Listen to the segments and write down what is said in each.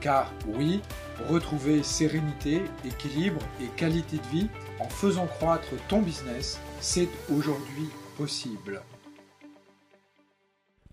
Car oui, retrouver sérénité, équilibre et qualité de vie en faisant croître ton business, c'est aujourd'hui possible.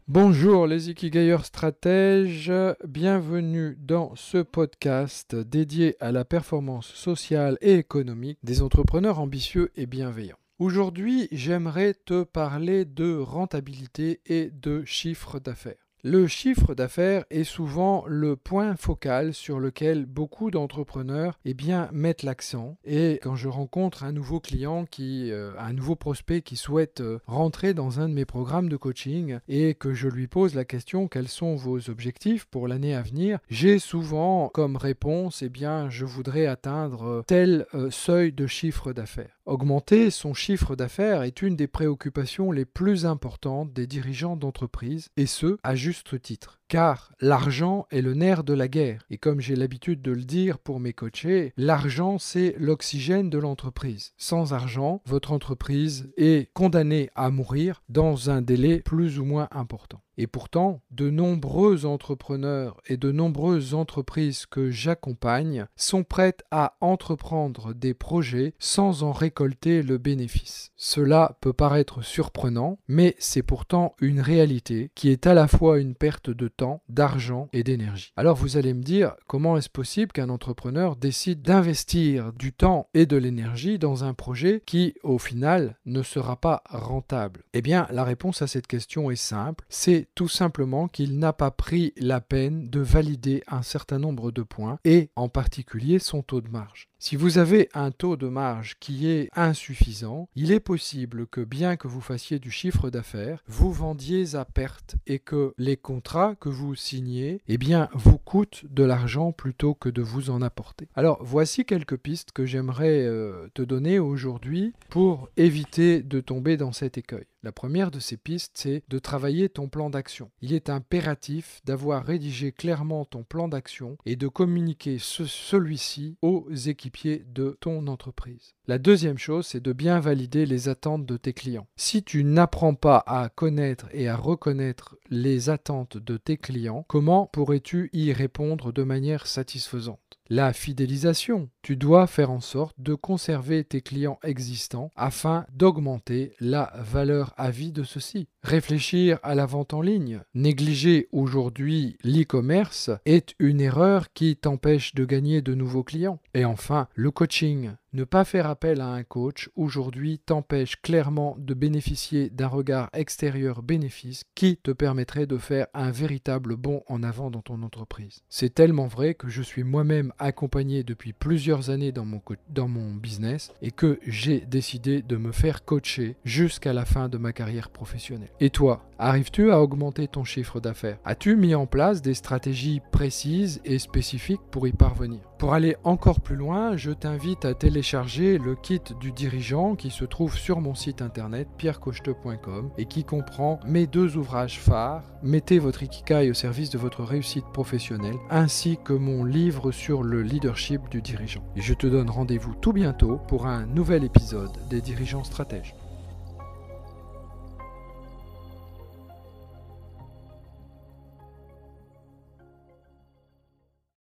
Bonjour les Ikigailleurs stratèges, bienvenue dans ce podcast dédié à la performance sociale et économique des entrepreneurs ambitieux et bienveillants. Aujourd'hui, j'aimerais te parler de rentabilité et de chiffre d'affaires. Le chiffre d'affaires est souvent le point focal sur lequel beaucoup d'entrepreneurs eh bien, mettent l'accent. Et quand je rencontre un nouveau client, qui, euh, un nouveau prospect qui souhaite euh, rentrer dans un de mes programmes de coaching et que je lui pose la question quels sont vos objectifs pour l'année à venir, j'ai souvent comme réponse eh bien, je voudrais atteindre tel euh, seuil de chiffre d'affaires. Augmenter son chiffre d'affaires est une des préoccupations les plus importantes des dirigeants d'entreprise, et ce, à juste titre. Car l'argent est le nerf de la guerre. Et comme j'ai l'habitude de le dire pour mes coachés, l'argent c'est l'oxygène de l'entreprise. Sans argent, votre entreprise est condamnée à mourir dans un délai plus ou moins important. Et pourtant, de nombreux entrepreneurs et de nombreuses entreprises que j'accompagne sont prêtes à entreprendre des projets sans en récolter le bénéfice. Cela peut paraître surprenant, mais c'est pourtant une réalité qui est à la fois une perte de temps, d'argent et d'énergie. Alors vous allez me dire, comment est-ce possible qu'un entrepreneur décide d'investir du temps et de l'énergie dans un projet qui, au final, ne sera pas rentable? Eh bien, la réponse à cette question est simple, c'est tout simplement qu'il n'a pas pris la peine de valider un certain nombre de points et en particulier son taux de marge. Si vous avez un taux de marge qui est insuffisant, il est possible que bien que vous fassiez du chiffre d'affaires, vous vendiez à perte et que les contrats vous signez, eh bien, vous coûtent de l'argent plutôt que de vous en apporter. Alors, voici quelques pistes que j'aimerais euh, te donner aujourd'hui pour éviter de tomber dans cet écueil. La première de ces pistes, c'est de travailler ton plan d'action. Il est impératif d'avoir rédigé clairement ton plan d'action et de communiquer celui-ci aux équipiers de ton entreprise. La deuxième chose, c'est de bien valider les attentes de tes clients. Si tu n'apprends pas à connaître et à reconnaître les attentes de tes clients, comment pourrais-tu y répondre de manière satisfaisante? La fidélisation. Tu dois faire en sorte de conserver tes clients existants afin d'augmenter la valeur à vie de ceux-ci. Réfléchir à la vente en ligne. Négliger aujourd'hui l'e-commerce est une erreur qui t'empêche de gagner de nouveaux clients. Et enfin, le coaching. Ne pas faire appel à un coach aujourd'hui t'empêche clairement de bénéficier d'un regard extérieur bénéfice qui te permettrait de faire un véritable bond en avant dans ton entreprise. C'est tellement vrai que je suis moi-même accompagné depuis plusieurs années dans mon, dans mon business et que j'ai décidé de me faire coacher jusqu'à la fin de ma carrière professionnelle. Et toi, arrives-tu à augmenter ton chiffre d'affaires? As-tu mis en place des stratégies précises et spécifiques pour y parvenir? Pour aller encore plus loin, je t'invite à télécharger le kit du dirigeant qui se trouve sur mon site internet pierrecocheteau.com et qui comprend mes deux ouvrages phares, Mettez votre Ikikai au service de votre réussite professionnelle, ainsi que mon livre sur le leadership du dirigeant. Et je te donne rendez-vous tout bientôt pour un nouvel épisode des dirigeants stratèges.